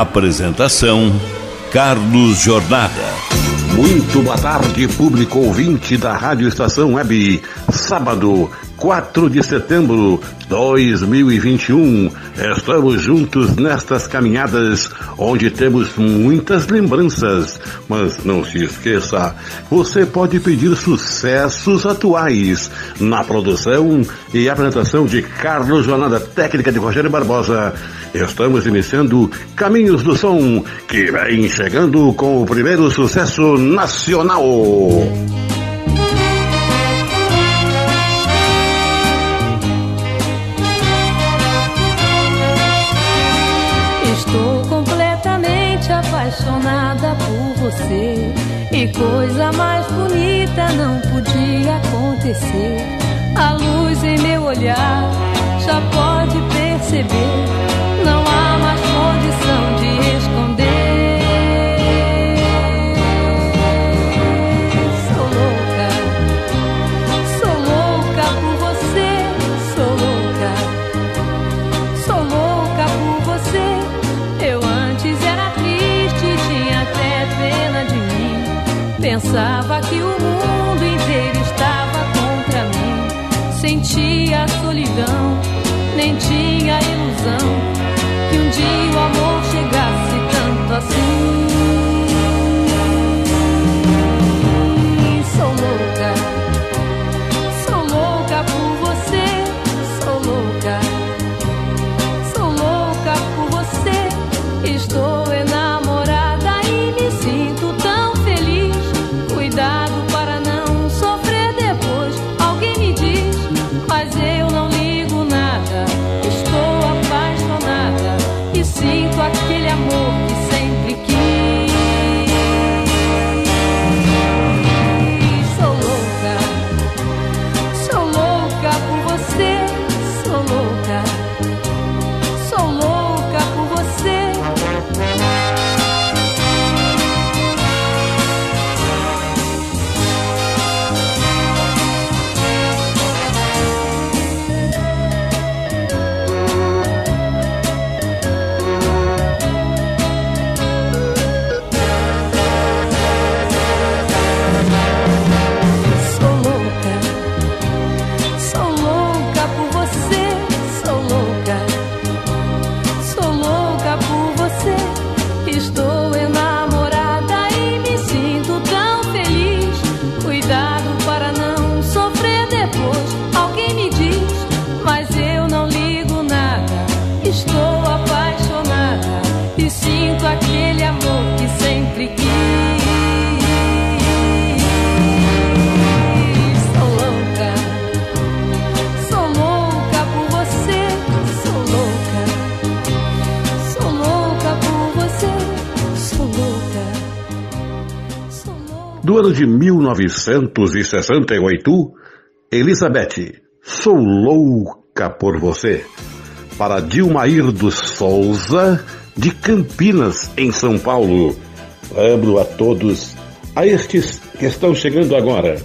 Apresentação: Carlos Jornada. Muito boa tarde, público ouvinte da Rádio Estação Web. Sábado, 4 de setembro de 2021. Estamos juntos nestas caminhadas onde temos muitas lembranças. Mas não se esqueça, você pode pedir sucessos atuais na produção e apresentação de Carlos Jornada Técnica de Rogério Barbosa. Estamos iniciando Caminhos do Som, que vem chegando com o primeiro sucesso nacional. Estou completamente apaixonada por você. E coisa mais bonita não podia acontecer. A luz em meu olhar já pode perceber. Pensava que o mundo inteiro estava contra mim. Sentia solidão, nem tinha ilusão que um dia ano de 1968, Elizabeth, sou louca por você. Para Dilmair dos Souza, de Campinas, em São Paulo. Lembro a todos, a estes que estão chegando agora,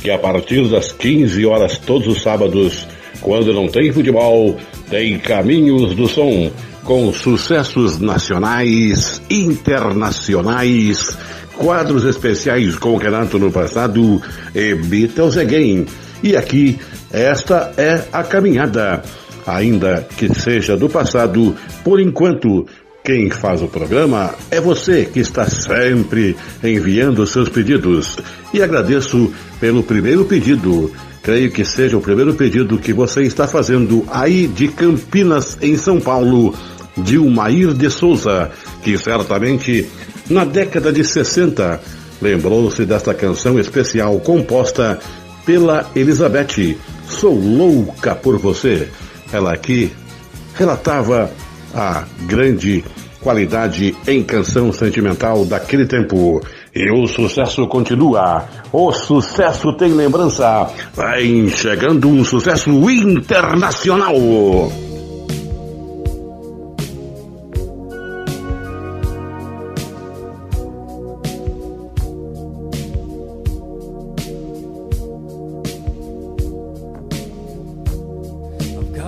que a partir das 15 horas todos os sábados, quando não tem futebol, tem Caminhos do Som, com sucessos nacionais, internacionais, quadros especiais com Renato no passado e Beatles Again. E aqui, esta é a caminhada. Ainda que seja do passado, por enquanto, quem faz o programa é você que está sempre enviando seus pedidos. E agradeço pelo primeiro pedido. Creio que seja o primeiro pedido que você está fazendo aí de Campinas, em São Paulo, de Umair de Souza, que certamente na década de 60 lembrou-se desta canção especial composta pela Elizabeth. Sou louca por você. Ela aqui relatava a grande qualidade em canção sentimental daquele tempo. E o sucesso continua. O sucesso tem lembrança. Vai chegando um sucesso internacional.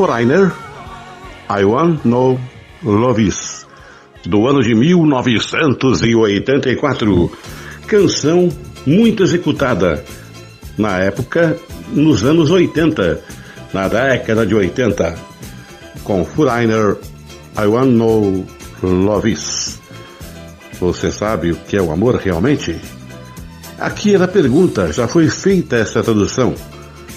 Foreigner, I Want No Love do ano de 1984. Canção muito executada na época, nos anos 80, na década de 80, com Foreigner, I Want No Love. Você sabe o que é o amor realmente? Aqui era a pergunta, já foi feita essa tradução.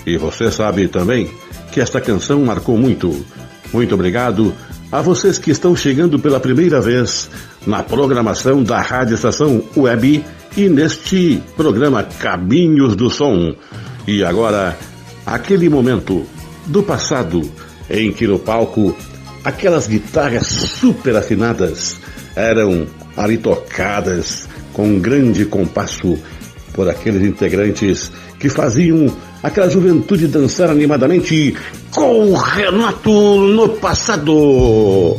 E você sabe também que esta canção marcou muito. Muito obrigado a vocês que estão chegando pela primeira vez na programação da Rádio Estação Web e neste programa Caminhos do Som. E agora, aquele momento do passado em que no palco aquelas guitarras super afinadas eram ali tocadas com um grande compasso por aqueles integrantes que faziam aquela juventude dançar animadamente com Renato no passado.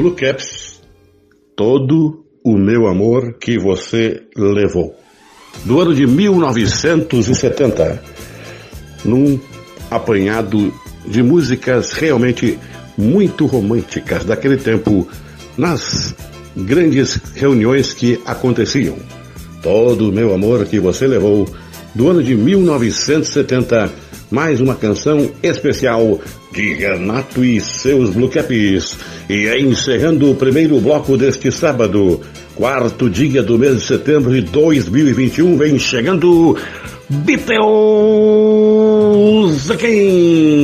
Blue Caps, todo o meu amor que você levou. Do ano de 1970, num apanhado de músicas realmente muito românticas daquele tempo, nas grandes reuniões que aconteciam. Todo o meu amor que você levou, do ano de 1970, mais uma canção especial de Renato e seus Blue Caps. E é encerrando o primeiro bloco deste sábado, quarto dia do mês de setembro de 2021, vem chegando Beatles Again.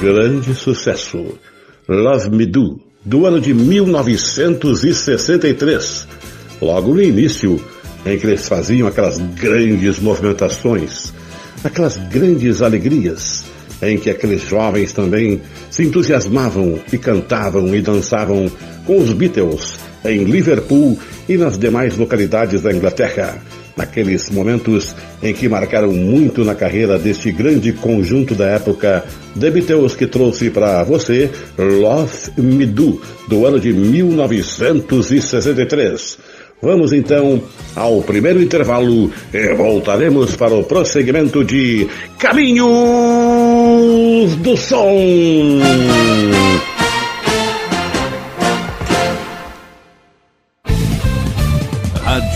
Grande sucesso, Love Me Do, do ano de 1963. Logo no início, em que eles faziam aquelas grandes movimentações, aquelas grandes alegrias, em que aqueles jovens também se entusiasmavam e cantavam e dançavam com os Beatles em Liverpool e nas demais localidades da Inglaterra. Naqueles momentos em que marcaram muito na carreira deste grande conjunto da época, The Beatles que trouxe para você Love Me Do, do ano de 1963. Vamos então ao primeiro intervalo e voltaremos para o prosseguimento de Caminhos do Som.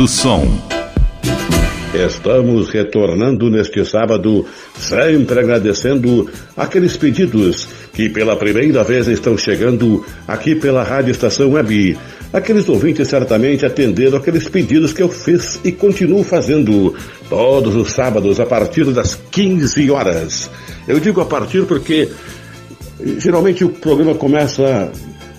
Do Som. Estamos retornando neste sábado, sempre agradecendo aqueles pedidos que pela primeira vez estão chegando aqui pela Rádio Estação Web. Aqueles ouvintes certamente atenderam aqueles pedidos que eu fiz e continuo fazendo todos os sábados a partir das 15 horas. Eu digo a partir porque geralmente o programa começa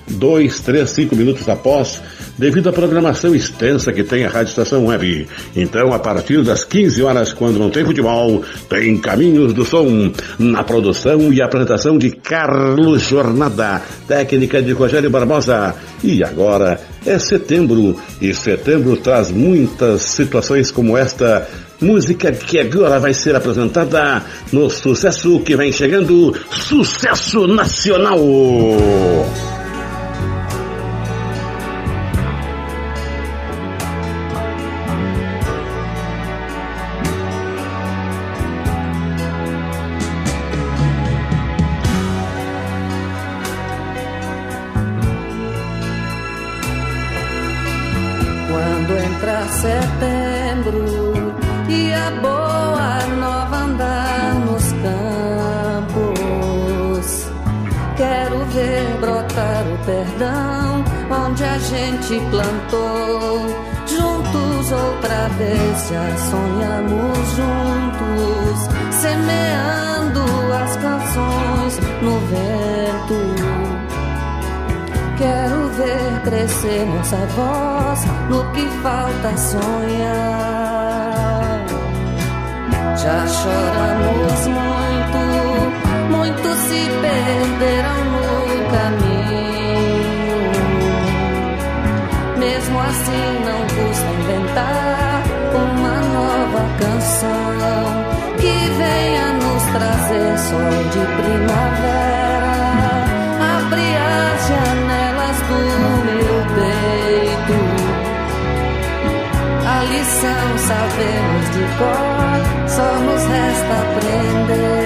dois, três, cinco minutos após, devido à programação extensa que tem a Rádio Estação Web. Então, a partir das 15 horas, quando não tem futebol, tem Caminhos do Som, na produção e apresentação de Carlos Jornada, técnica de Rogério Barbosa. E agora é setembro, e setembro traz muitas situações como esta música que agora vai ser apresentada no sucesso que vem chegando, Sucesso Nacional. Setembro e a boa nova andar nos campos. Quero ver brotar o perdão onde a gente plantou. Juntos outra vez já sonhamos juntos, semeando as canções no vento. Quero ver crescer nossa voz no que falta sonhar. Já choramos muito, muitos se perderam no caminho. Mesmo assim, não custa inventar uma nova canção que venha nos trazer sol de primavera. Sabemos de cor, só nos resta aprender.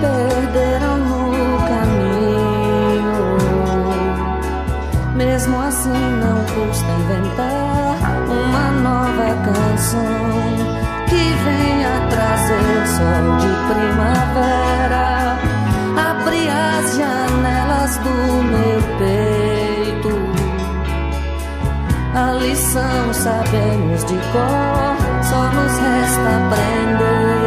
Perderam no caminho. Mesmo assim, não custa inventar uma nova canção que venha trazer sol de primavera. Abre as janelas do meu peito. A lição sabemos de cor, só nos resta aprender.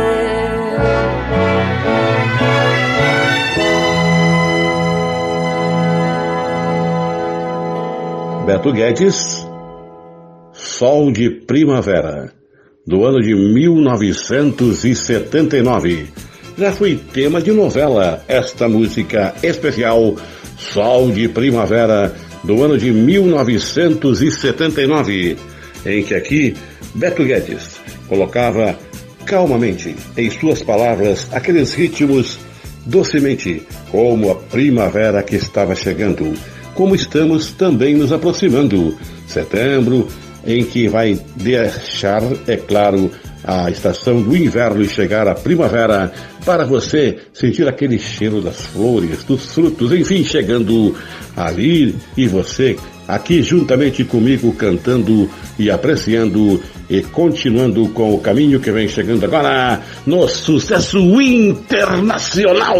Beto Guedes, Sol de Primavera, do ano de 1979. Já foi tema de novela esta música especial Sol de Primavera, do ano de 1979, em que aqui Beto Guedes colocava calmamente em suas palavras aqueles ritmos docemente, como a primavera que estava chegando, como estamos também nos aproximando. Setembro, em que vai deixar, é claro, a estação do inverno e chegar a primavera para você sentir aquele cheiro das flores, dos frutos, enfim, chegando ali e você aqui juntamente comigo cantando e apreciando e continuando com o caminho que vem chegando agora no sucesso internacional.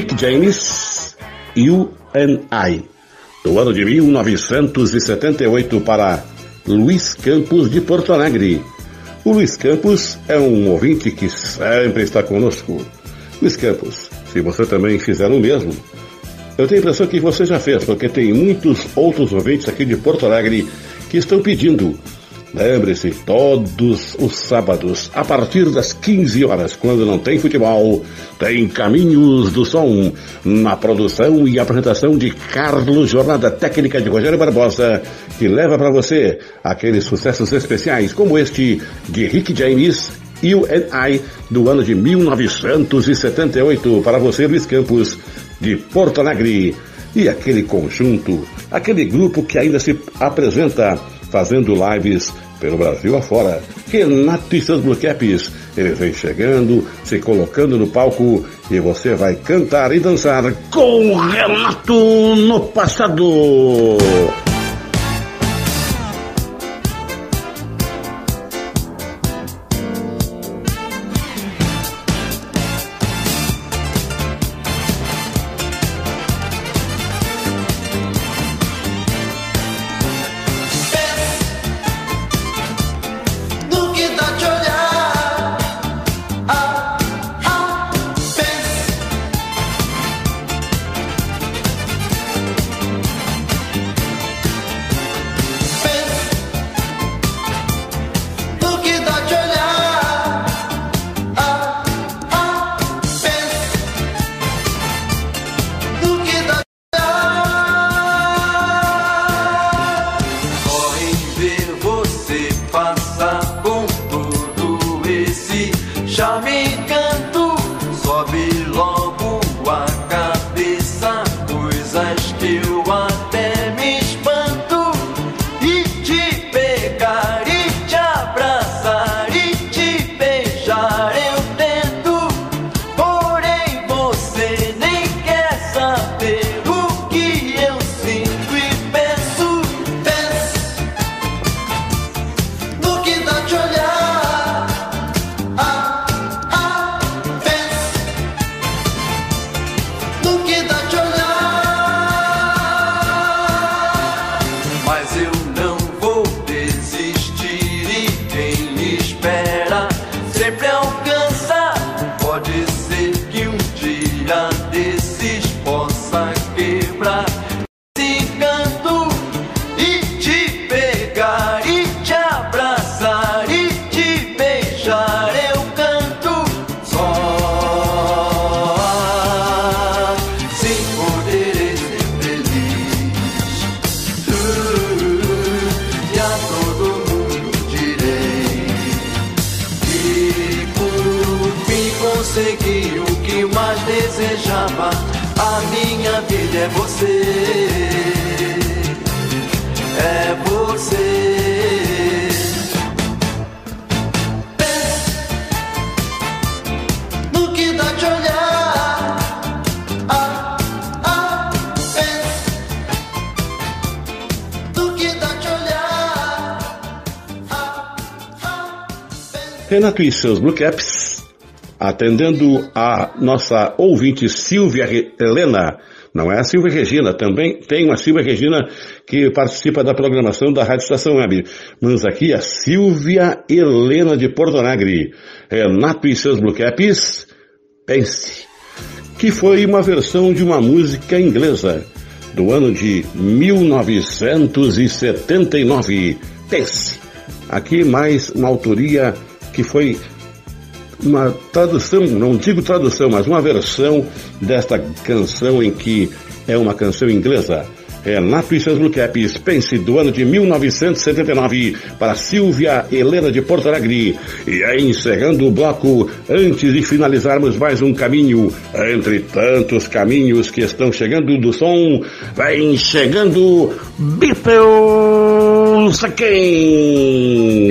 Rick James, You and I, do ano de 1978 para Luiz Campos de Porto Alegre. O Luiz Campos é um ouvinte que sempre está conosco. Luiz Campos, se você também fizer o mesmo, eu tenho a impressão que você já fez, porque tem muitos outros ouvintes aqui de Porto Alegre que estão pedindo. Lembre-se, todos os sábados, a partir das 15 horas, quando não tem futebol, tem Caminhos do Som, na produção e apresentação de Carlos Jornada Técnica de Rogério Barbosa, que leva para você aqueles sucessos especiais como este de Rick James You and I, do ano de 1978, para você, Luiz Campos, de Porto Alegre. E aquele conjunto, aquele grupo que ainda se apresenta fazendo lives pelo Brasil afora. Renato e seus Blue Caps. Ele vem chegando, se colocando no palco e você vai cantar e dançar com Renato no passado. Renato e seus Blue Caps, atendendo a nossa ouvinte Silvia Helena. Não é a Silvia Regina, também tem uma Silvia Regina que participa da programação da Rádio Estação Web. Mas aqui a Silvia Helena de Porto Alegre. Renato e seus Blue Caps, pense. Que foi uma versão de uma música inglesa do ano de 1979. Pense. Aqui mais uma autoria que foi uma tradução, não digo tradução, mas uma versão desta canção em que é uma canção inglesa. Renato e seus Blue Caps, do ano de 1979 para Silvia Helena de Porto Alegre. E aí, encerrando o bloco, antes de finalizarmos mais um caminho, entre tantos caminhos que estão chegando do som, vem chegando Beatles aqui.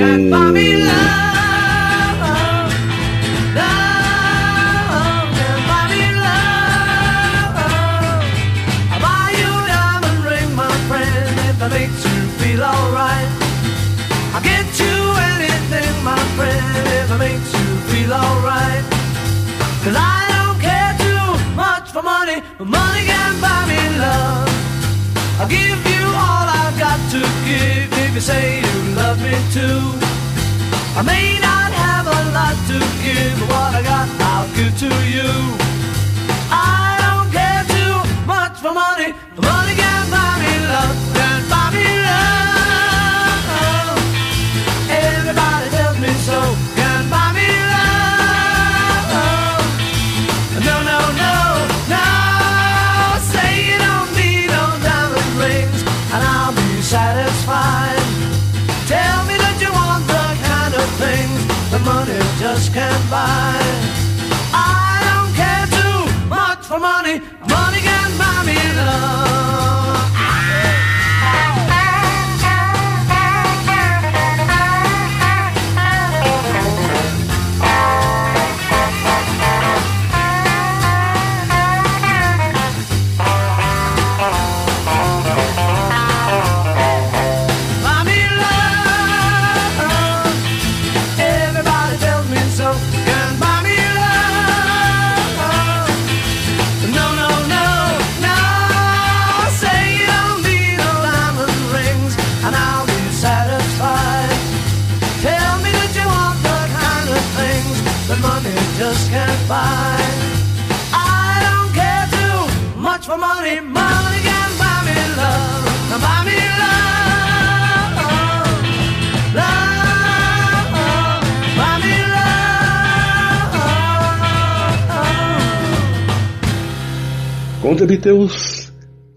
You say you love me too. I may not have a lot to give, but what I got I'll give to you. I don't care too much for money.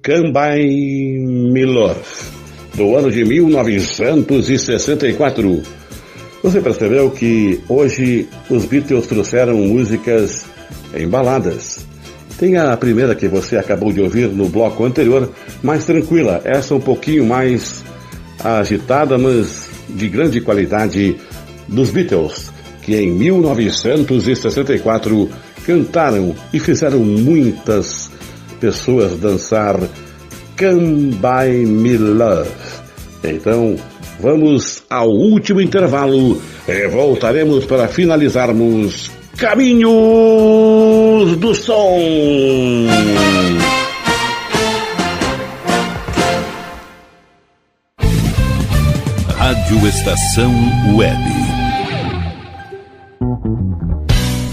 Come By Me Love, do ano de 1964. Você percebeu que hoje os Beatles trouxeram músicas em baladas. Tem a primeira que você acabou de ouvir no bloco anterior, mais tranquila, essa um pouquinho mais agitada, mas de grande qualidade dos Beatles, que em 1964 cantaram e fizeram muitas pessoas dançar Come By Me Love. Então, vamos ao último intervalo e voltaremos para finalizarmos Caminhos do Som. Rádio Estação Web.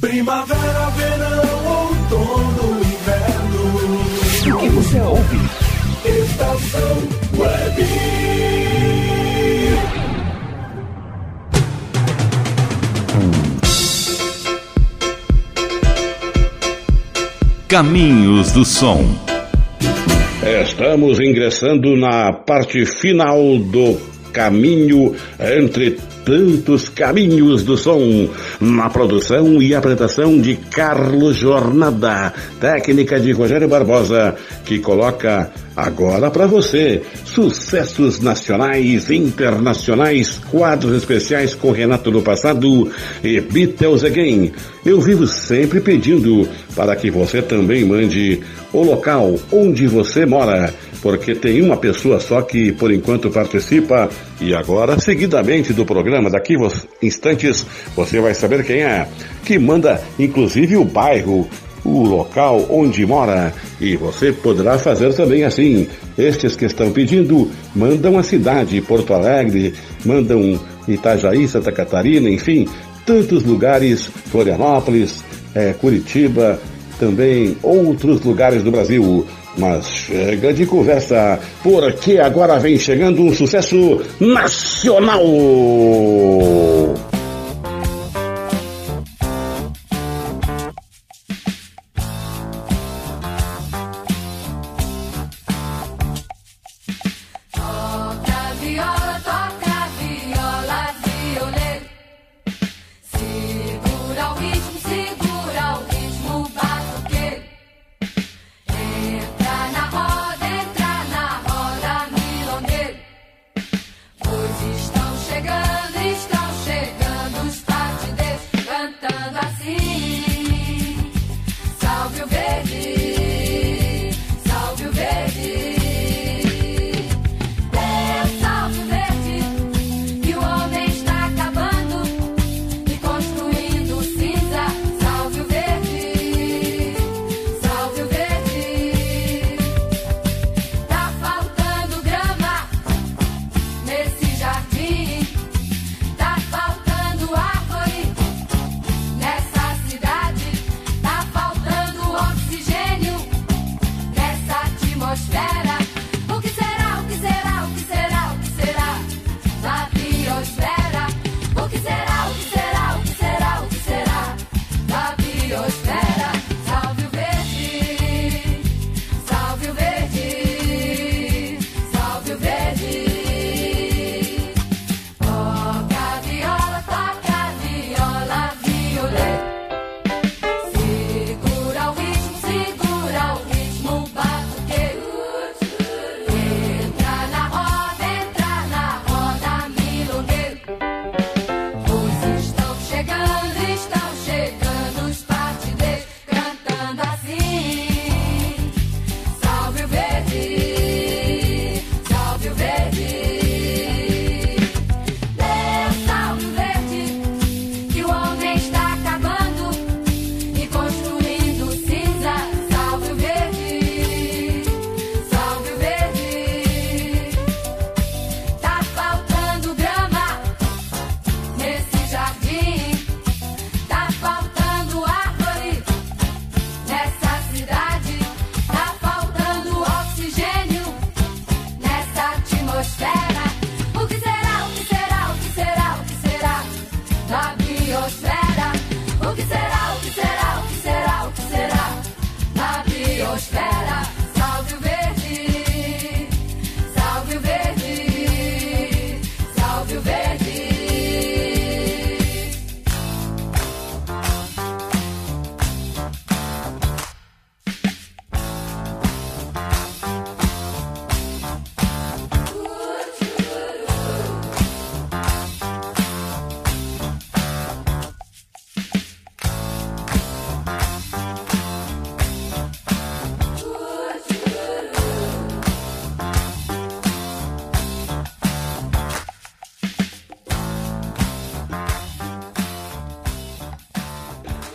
Primavera, verão, outono, inverno. O que você ouve? Estação Web. Caminhos do Som. Estamos ingressando na parte final do caminho entre tantos caminhos do som, na produção e apresentação de Carlos Jornada, técnica de Rogério Barbosa, que coloca agora para você sucessos nacionais internacionais, quadros especiais com Renato do passado e Beatles Again. Eu vivo sempre pedindo para que você também mande o local onde você mora porque tem uma pessoa só que por enquanto participa e agora, seguidamente do programa, daqui uns instantes, você vai saber quem é, que manda inclusive o bairro, o local onde mora. E você poderá fazer também assim. Estes que estão pedindo, mandam a cidade, Porto Alegre, mandam Itajaí, Santa Catarina, enfim, tantos lugares, Florianópolis, eh, Curitiba, também outros lugares do Brasil. Mas chega de conversa, porque agora vem chegando um sucesso nacional.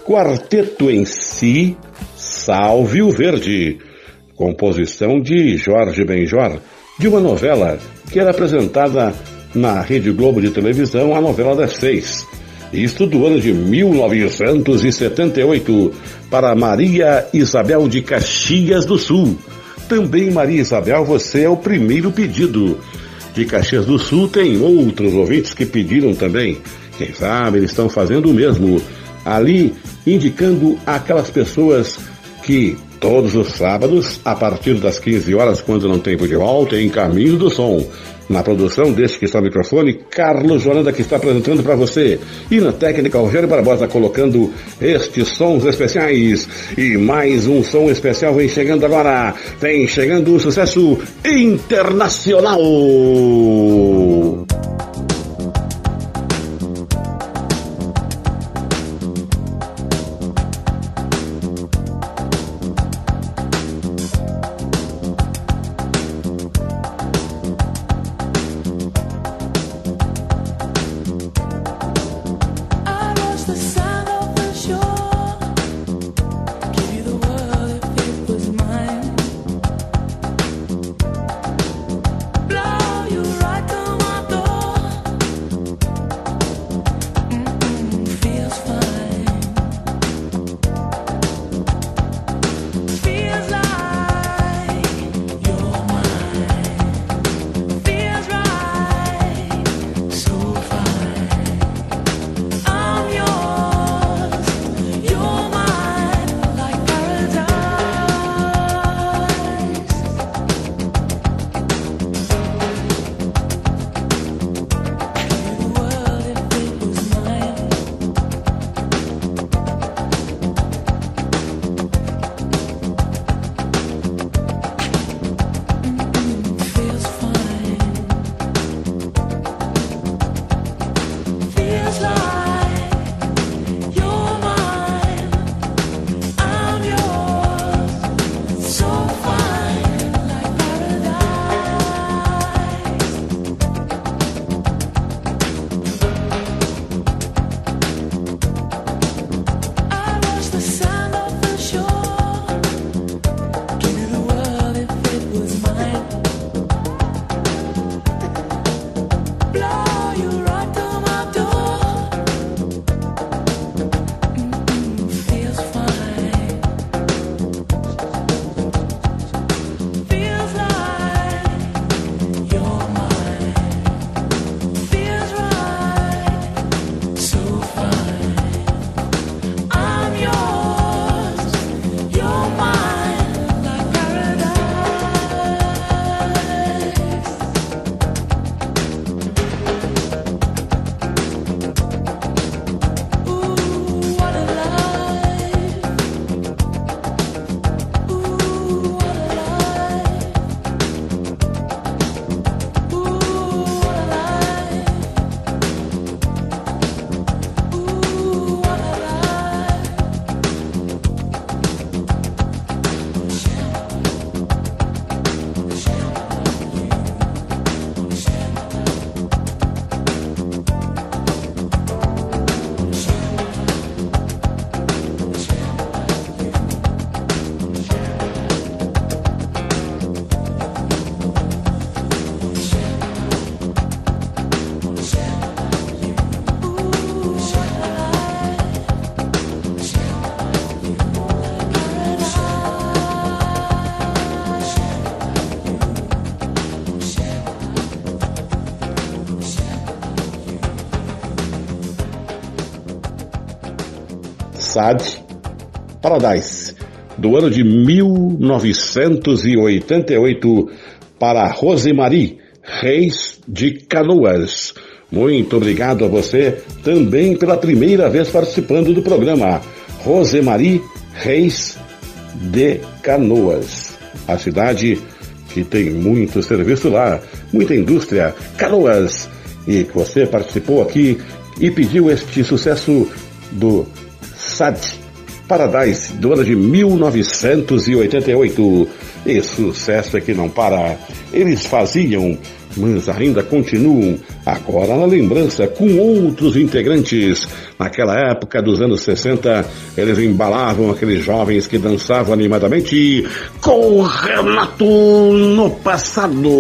Quarteto em Si, Salve o Verde, composição de Jorge Benjor, de uma novela que era apresentada na Rede Globo de televisão, a novela das seis. Isto do ano de 1978, para Maria Isabel de Caxias do Sul. Também, Maria Isabel, você é o primeiro pedido. De Caxias do Sul tem outros ouvintes que pediram também. Quem sabe eles estão fazendo o mesmo. Ali, indicando aquelas pessoas que todos os sábados, a partir das 15 horas, quando não tem futebol, tem Caminho do Som. Na produção deste que está no microfone, Carlos Joranda que está apresentando para você. E na técnica, Rogério Barbosa colocando estes sons especiais. E mais um som especial vem chegando agora. Vem chegando o sucesso internacional. Sad Paradise, do ano de 1988, para Rosemarie Reis de Canoas. Muito obrigado a você também pela primeira vez participando do programa. Rosemarie Reis de Canoas. A cidade que tem muito serviço lá, muita indústria, Canoas. E que você participou aqui e pediu este sucesso do Sad Paradise do ano de 1988. E sucesso é que não para. Eles faziam mas ainda continuam, agora na lembrança, com outros integrantes. Naquela época dos anos 60, eles embalavam aqueles jovens que dançavam animadamente com o Renato no passado.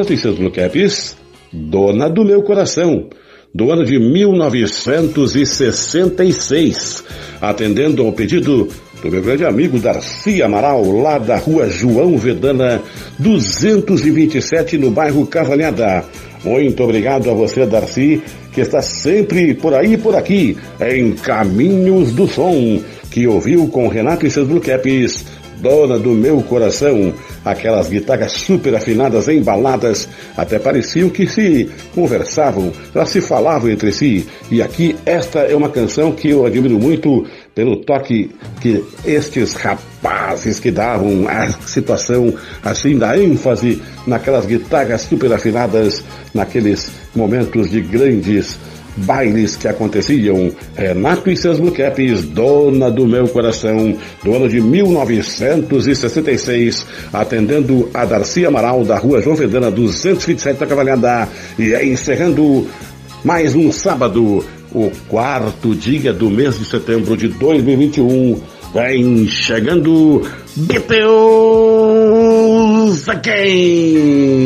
E seus Blue Caps, Dona do Meu Coração, do ano de 1966, atendendo ao pedido do meu grande amigo Darcy Amaral, lá da rua João Vedana, 227, no bairro Cavalhada. Muito obrigado a você, Darcy, que está sempre por aí e por aqui, em Caminhos do Som, que ouviu com Renato e seus Blue Caps, Dona do Meu Coração, aquelas guitarras super afinadas, embaladas, até pareciam que se conversavam, elas se falavam entre si. E aqui esta é uma canção que eu admiro muito pelo toque que estes rapazes que davam a situação assim da ênfase naquelas guitarras super afinadas, naqueles momentos de grandes bailes que aconteciam. Renato e seus Blue Caps, dona do meu coração, do ano de 1966, atendendo a Darcy Amaral da rua João Vedana 227 da Cavalhada e é encerrando mais um sábado, o quarto dia do mês de setembro de 2021. Vem chegando Beatles Again!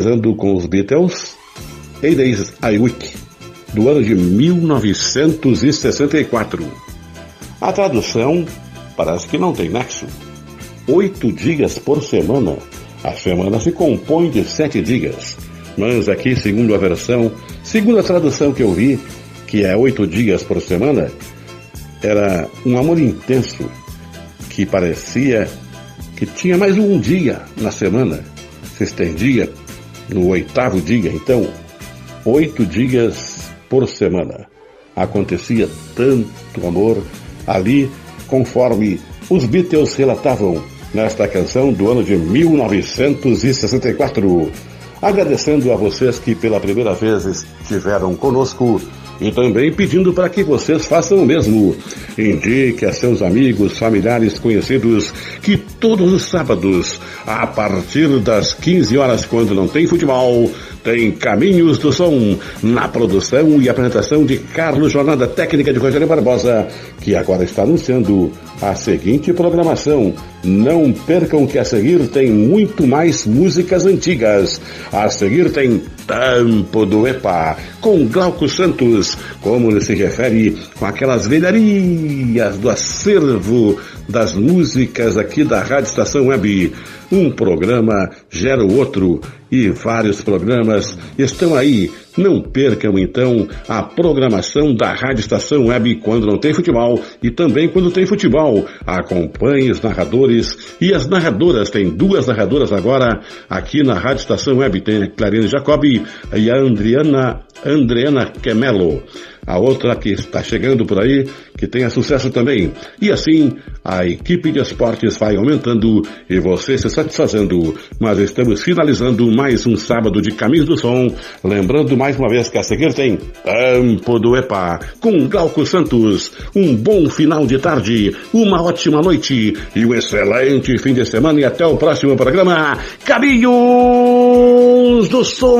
Finalizando com os Beatles, Eight Days I Week, do ano de 1964. A tradução parece que não tem nexo. Oito dias por semana. A semana se compõe de sete dias. Mas aqui, segundo a versão, segundo a tradução que eu vi, que é oito dias por semana, era um amor intenso que parecia que tinha mais um dia na semana. Se estendia no oitavo dia, então, oito dias por semana. Acontecia tanto amor ali, conforme os Beatles relatavam nesta canção do ano de 1964. Agradecendo a vocês que pela primeira vez estiveram conosco e também pedindo para que vocês façam o mesmo. Indique a seus amigos, familiares, conhecidos que todos os sábados, a partir das 15 horas, quando não tem futebol, tem Caminhos do Som, na produção e apresentação de Carlos Jornada Técnica de Rogério Barbosa, que agora está anunciando a seguinte programação. Não percam que a seguir tem muito mais músicas antigas. A seguir tem Tampo do Epa, com Glauco Santos, como ele se refere com aquelas velharias do acervo das músicas aqui da Rádio Estação Web. Um programa gera o outro e vários programas estão aí. Não percam então a programação da Rádio Estação Web quando não tem futebol e também quando tem futebol. Acompanhe os narradores e as narradoras. Tem duas narradoras agora aqui na Rádio Estação Web. Tem a Clarine Jacobi e a Andriana, Andriana Kemelo a outra que está chegando por aí, que tenha sucesso também. E assim, a equipe de esportes vai aumentando e você se satisfazendo. Mas estamos finalizando mais um sábado de Caminhos do Som. Lembrando mais uma vez que a seguir tem Campo do Epa, com Glauco Santos. Um bom final de tarde, uma ótima noite e um excelente fim de semana e até o próximo programa. Caminhos do Som!